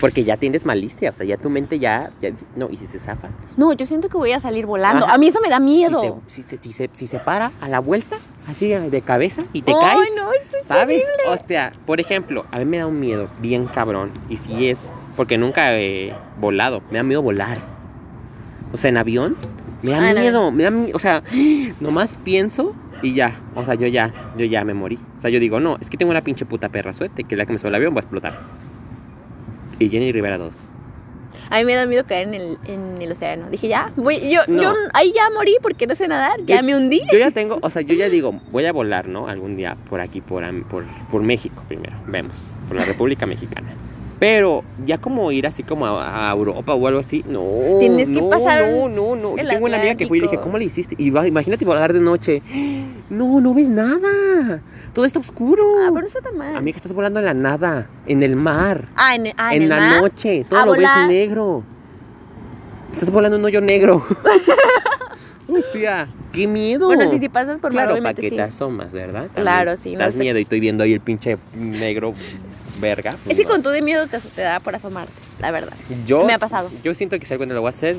Porque ya tienes malicia, o sea, ya tu mente ya, ya- no, ¿y si se zafa? No, yo siento que voy a salir volando. Ajá. A mí eso me da Si, miedo. te- si se, si, se, si se para a la vuelta, así de cabeza, y te Ay, caes, no, eso es ¿sabes? terrible. O sea, por ejemplo, a mí me da un miedo bien cabrón, y si es, porque nunca he volado, me da miedo volar. O sea, en avión, me da Ah, miedo, me da miedo, o sea, nomás pienso Y ya, o sea, yo ya, yo ya me morí. O sea, yo digo, no, es que tengo una pinche puta perra suerte, que la que me sube el avión va a explotar. Y Jenny Rivera 2. A mí me da miedo caer en el, en el océano. Dije, ya, voy, yo, No. yo ahí ya morí porque no sé nadar, ya Yo- me hundí. Yo ya tengo, o sea, yo ya digo, voy a volar, ¿no? Algún día por aquí, por, por México primero, vemos, por la República Mexicana. Pero ya como ir así como a, a Europa o algo así, no. Tienes que pasar No, no, no. Yo tengo una amiga que fue y le dije. ¿cómo le hiciste? Y va, imagínate volar de noche. No, no ves nada. Todo está oscuro. Ah, pero tan mal. Amiga, estás volando en la nada, en el mar, Ah, en, ah, en en, el la mar. noche. Todo A lo volar. ves negro. Estás volando en un hoyo negro. o sea, qué miedo. Bueno, sí, si pasas por Claro, para que sí. te asomas, ¿verdad? También Claro, sí, no Das sé. miedo y estoy viendo ahí el pinche negro verga. Es que no. con todo de miedo te, te da por asomarte, la verdad. yo, me ha pasado. Yo siento que si algo no lo voy a hacer,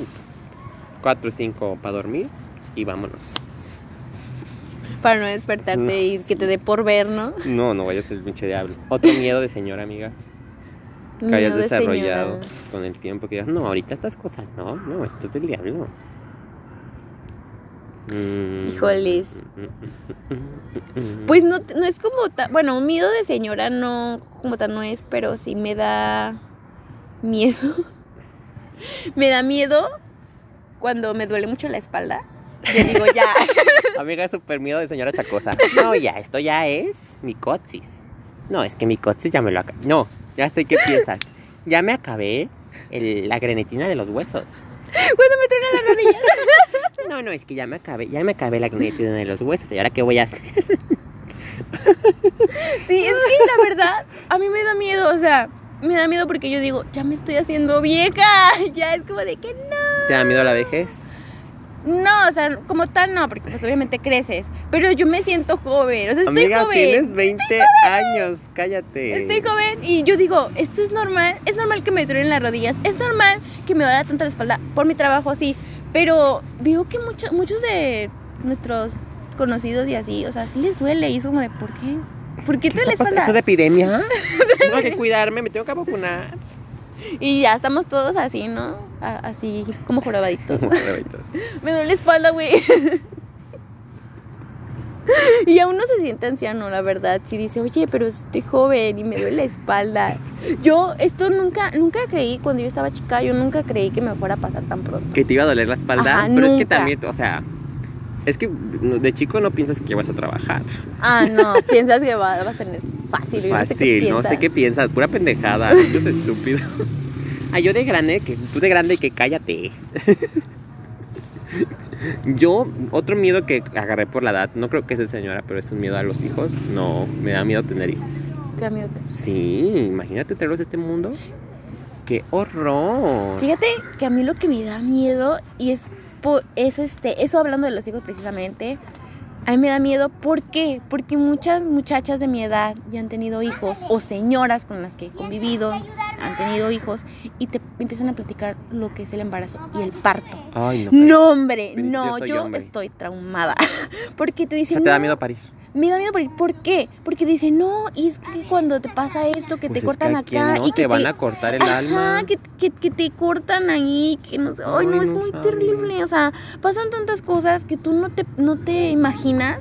cuatro o cinco para dormir y vámonos. Para no despertarte No, y que te dé por ver, ¿no? No, no vaya a ser el pinche diablo. Otro miedo de señora, amiga. Que hayas desarrollado con el tiempo. Que digas, no, ahorita estas cosas, no, no, esto es del diablo. Mm. Híjoles. Pues no, no es como tan, bueno, miedo de señora no, como tal no es, pero sí me da miedo. me da miedo cuando me duele mucho la espalda. Yo digo, ya, Amiga, es súper miedo de señora chacosa. No, ya, esto ya es mi coxis. No, es que mi coxis ya me lo acabé. No, ya sé qué piensas. Ya me acabé el- la grenetina de los huesos. Cuando me truena la rodilla. No, no, es que ya me acabé, ya me acabé la grenetina de los huesos. ¿Y ahora qué voy a hacer? Sí, es que la verdad, a mí me da miedo, o sea, me da miedo porque yo digo, ya me estoy haciendo vieja. Ya es como de que no. ¿Te da miedo la vejez? No, o sea, como tal no, porque pues obviamente creces. Pero yo me siento joven, o sea, estoy Amiga, joven. tienes 20 años, cállate. Estoy joven y yo digo, esto es normal, es normal que me truenen las rodillas, es normal que me duela tanto la espalda por mi trabajo sí, pero veo que muchos muchos de nuestros conocidos y así, o sea, sí les duele y es como de, ¿por qué? ¿Por qué te duele la ¿Qué está pasando? espalda? ¿Es de epidemia? Tengo que cuidarme, me tengo que vacunar. Y ya estamos todos así, ¿no? A- así como jorobaditos. ¿no? Bebitos. me duele la espalda, güey. Y a uno se siente anciano, la verdad. Si dice, oye, pero estoy joven y me duele la espalda. Yo, esto nunca, nunca creí, cuando yo estaba chica, yo nunca creí que me fuera a pasar tan pronto. que te iba a doler la espalda, Ajá, pero es que también, o sea, es que de chico no piensas que vas a trabajar. Ah, no, piensas que va- vas a tener fácil. yo no sé qué Fácil, no sé qué piensas, pura pendejada, es estúpido. Ah, yo de grande, que tú de grande que cállate. Yo, otro miedo que agarré por la edad, no creo que sea señora, pero es un miedo a los hijos. No, me da miedo tener hijos. Te da miedo. Sí, imagínate tenerlos en este mundo. ¡Qué horror! Fíjate que a mí lo que me da miedo y es es este, eso hablando de los hijos precisamente, a mí me da miedo ¿por qué? Porque muchas muchachas de mi edad ya han tenido hijos o señoras con las que he convivido han tenido hijos y te empiezan a platicar lo que es el embarazo y el parto. Ay, no. No, hombre, no, yo hombre. estoy traumada. Porque te O dicen, sea, te da "No, miedo parir. me da miedo por, ¿por qué? Porque dicen, no, y es que cuando te pasa esto, que Pues te es cortan que acá no y te van a cortar el Ajá, alma. que, que, que te cortan ahí, que no sé, ay, Ay, no, es muy terrible, o sea, pasan tantas cosas que tú no te, no te imaginas.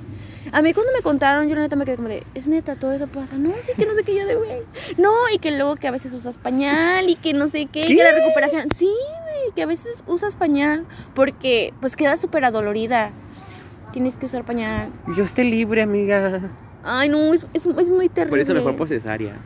A mí cuando me contaron, yo la neta me quedé como de, es neta, todo eso pasa, no, sí que no sé qué, yo de, güey, no, y que luego que a veces usas pañal y que no sé qué, y ¿Qué? que la recuperación, sí, güey, que a veces usas pañal porque pues quedas súper adolorida, tienes que usar pañal. Yo esté libre, amiga. Ay, no, es, es, es muy terrible. Por eso mejor por cesárea.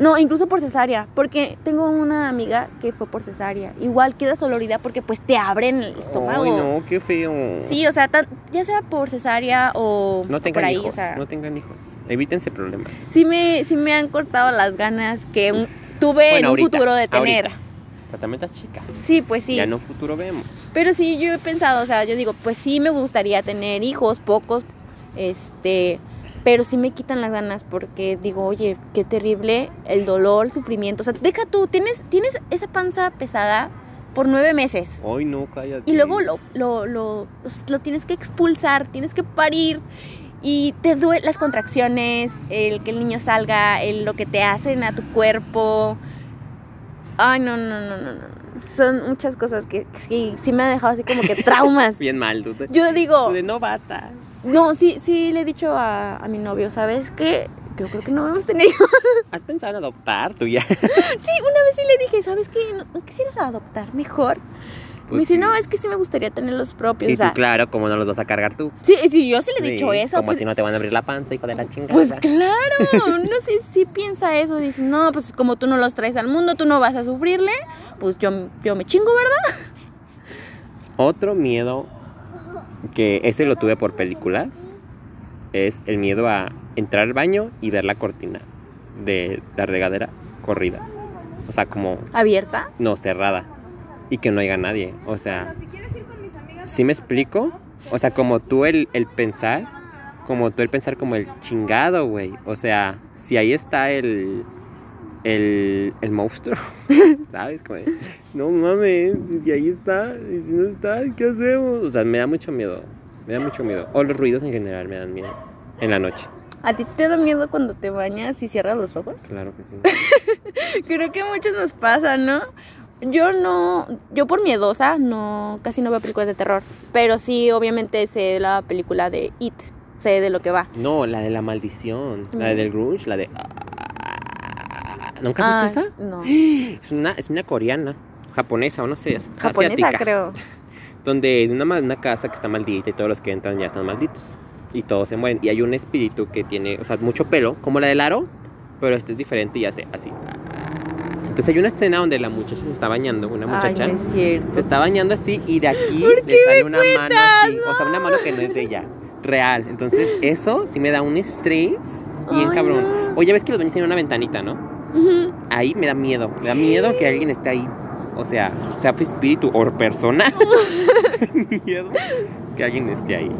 No, incluso por cesárea, porque tengo una amiga que fue por cesárea. Igual quedas dolorida porque pues te abren el estómago. Ay, no, qué feo. Sí, o sea, tan- ya sea por cesárea o No por tengan ahí, hijos, o sea, no tengan hijos. Evítense problemas. sí me sí me han cortado las ganas que un- tuve en un ahorita, futuro de tener. ahorita. O sea, también estás chica. Sí, pues sí. Ya en un futuro vemos. Pero sí, yo he pensado, o sea, yo digo, pues sí me gustaría tener hijos, pocos, este, pero sí me quitan las ganas porque digo, oye, qué terrible el dolor, el sufrimiento. O sea, deja tú, tienes, tienes esa panza pesada por nueve meses. Ay, no, cállate. Y luego lo, lo, lo, lo tienes que expulsar, tienes que parir. Y te duelen las contracciones, el que el niño salga, el, lo que te hacen a tu cuerpo. Ay, no, no, no, no, no. Son muchas cosas que, que sí, sí me han dejado así como que traumas. Bien mal, tú. te- Yo digo, tú de no basta. No, sí, sí le he dicho a, a mi novio, ¿sabes qué? Yo creo que no vamos a tener hijos. ¿Has pensado en adoptar tú ya? Sí, una vez sí le dije, ¿sabes qué? ¿No, no quisieras adoptar mejor? me Pues dice, sí. no, es que sí me gustaría tener los propios. Y o sea, tú, claro, ¿cómo no los vas a cargar tú? sí, sí, yo sí le he dicho Sí, eso. Como pues, si no te van a abrir la panza, hijo de la chingada. Pues claro, uno sí, sí piensa eso, dice, no, pues como tú no los traes al mundo, tú no vas a sufrirle, pues yo, yo me chingo, ¿verdad? Otro miedo que ese lo tuve por películas es el miedo a entrar al baño y ver la cortina de la regadera corrida. O sea, como ¿Abierta? no cerrada y que no haya nadie. O sea, ¿sí me explico? O sea, como tú el, el pensar, como tú el pensar como el chingado, güey. O sea, si ahí está el el, el monstruo, ¿sabes? Como no mames, y ahí está, y si no está, ¿qué hacemos? O sea, me da mucho miedo, me da mucho miedo. O los ruidos en general me dan miedo en la noche. ¿A ti te da miedo cuando te bañas y cierras los ojos? Claro que sí. Creo que a muchos nos pasa, ¿no? Yo no, yo por miedosa no, casi no veo películas de terror, pero sí, obviamente sé la película de It, sé de lo que va. No, la de la maldición, la de Mm. del grunge, la de... ¿Nunca has Ah, visto esa? No. Es una, es una coreana, japonesa o no sé, es Japonesa, asiática, creo. donde es una, una casa que está maldita y todos los que entran ya están malditos y todos se mueren y hay un espíritu que tiene, o sea, mucho pelo, como la del aro, pero este es diferente y hace así. Entonces hay una escena donde la muchacha se está bañando, una muchacha Ay, no es cierto. se está bañando así y de aquí ¿Por qué le sale una mano cuentas? así, o sea, una mano que no es de ella, real. Entonces eso sí me da un estrés bien Ay, cabrón. no. Oye, ves que los baños tienen una ventanita, ¿no? Ahí me da miedo. Me da miedo que alguien esté ahí. O sea, sea fue espíritu o persona. miedo que alguien esté ahí.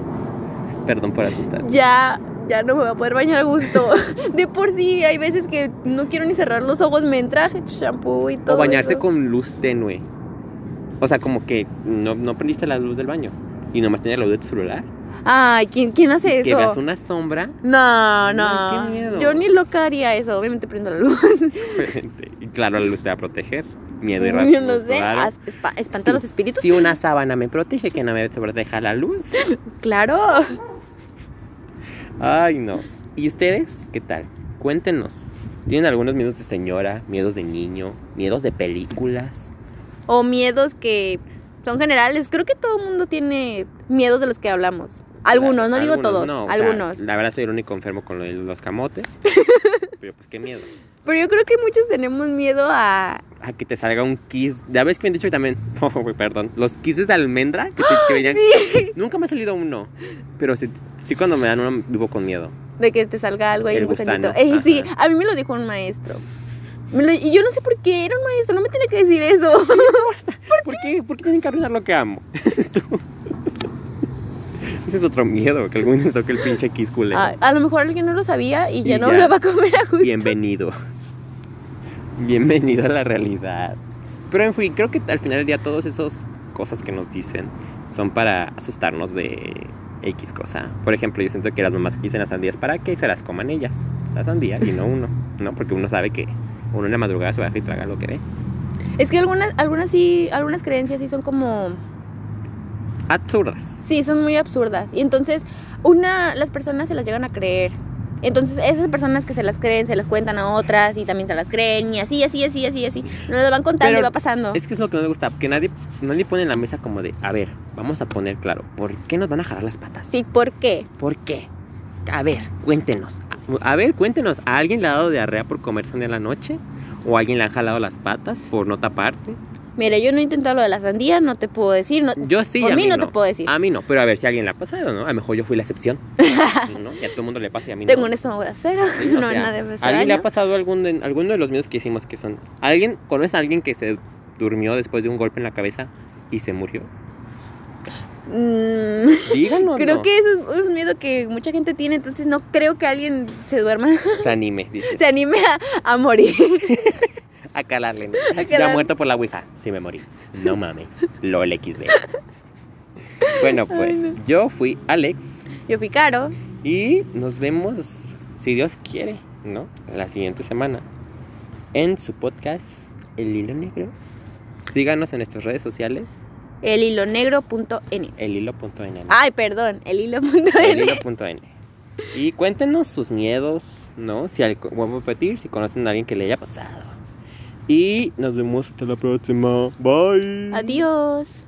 Perdón por asustar. Ya, ya no me voy a poder bañar a gusto. De por sí, hay veces que no quiero ni cerrar los ojos, me entra shampoo y todo. O bañarse eso. con luz tenue. O sea, como que no, no prendiste la luz del baño. Y nomás tenía la luz de tu celular. Ay, ¿quién, quién hace Que veas eso? una sombra. No, no. Ay, qué miedo. Yo ni loca haría eso. Obviamente prendo la luz. y claro, la luz te va a proteger. Miedo y Yo no sé. as- espa- ¿Espanta los espíritus? Si una sábana me protege, que no me proteja la luz. Claro. Ay, no. ¿Y ustedes qué tal? Cuéntenos. ¿Tienen algunos miedos de señora, miedos de niño, miedos de películas? O miedos que son generales. Creo que todo el mundo tiene miedos de los que hablamos. Algunos, no digo Algunos, todos. no, o sea, algunos. la verdad soy el único enfermo con los camotes. pero pues qué miedo. Pero yo creo que muchos tenemos miedo a. A que te salga un kiss. Ya ves que me han dicho también. Oh, güey, perdón. Los kisses de almendra que, te- que venían. Sí. Nunca me ha salido uno. Pero sí, sí cuando me dan uno vivo con miedo. De que te salga algo ahí, El gusanito. Eh, sí, a mí me lo dijo un maestro. Lo- y yo no sé por qué, era un maestro, no me tenía que decir eso. ¿Por qué? ¿Por qué tienen que arruinar lo que amo? Ese es otro miedo, que algún día toque el pinche kiss culero. a, a lo mejor alguien no lo sabía y ya Y no ya. lo va a comer a gusto. Bienvenido. Bienvenido a la realidad. Pero en fin, creo que al final del día todas esas cosas que nos dicen son para asustarnos de X cosa. Por ejemplo, yo siento que las mamás que dicen las sandías para que se las coman ellas. La sandía y no uno. No, porque uno sabe que uno en la madrugada se va a y traga lo que ve. Es que algunas, algunas sí, algunas creencias sí son como, Absurdas. sí, son muy absurdas. Y entonces, una, las personas se las llegan a creer. Entonces, esas personas que se las creen, se las cuentan a otras y también se las creen y así, así, así, así, así. Nos lo van contando Pero y va pasando. Es que es lo que no me gusta, que nadie, nadie pone en la mesa como de, a ver, vamos a poner claro, ¿por qué nos van a jalar las patas? Sí, ¿por qué? ¿Por qué? A ver, cuéntenos. A, a ver, cuéntenos. ¿A alguien le ha dado diarrea por comer en la noche? ¿O a alguien le han jalado las patas por no taparte? Mira, yo no he intentado lo de la sandía, no te puedo decir. No, Yo sí, por a mí mí no te puedo decir. A mí no, pero a ver si a alguien le ha pasado, ¿no? A lo mejor yo fui la excepción. ¿no? Y a todo el mundo le pasa y a mí Tengo no. un estómago de acero, Sí, o no sea, nada de ¿A alguien le ha pasado algún de, alguno de los miedos que hicimos que son? ¿Alguien conoce a alguien que se durmió después de un golpe en la cabeza y se murió? Mm, Díganos. creo que eso es un miedo que mucha gente tiene, entonces no creo que alguien se duerma, Se anime, dices. se anime a, a morir. A calarle. ¿no? Ya calar. muerto por la ouija. Sí me morí. No mames. LOL XD. Bueno, pues yo fui Alex Yo fui Caro. y nos vemos, si Dios quiere, ¿no? La siguiente semana en su podcast El Hilo Negro. Síganos en nuestras redes sociales elhilonegro.n. El hilo.n. Ay, perdón, El hilo.n. Y cuéntenos sus miedos, ¿no? Si al, vamos a repetir, si conocen a alguien que le haya pasado. Y nos vemos hasta la próxima. Bye. Adiós.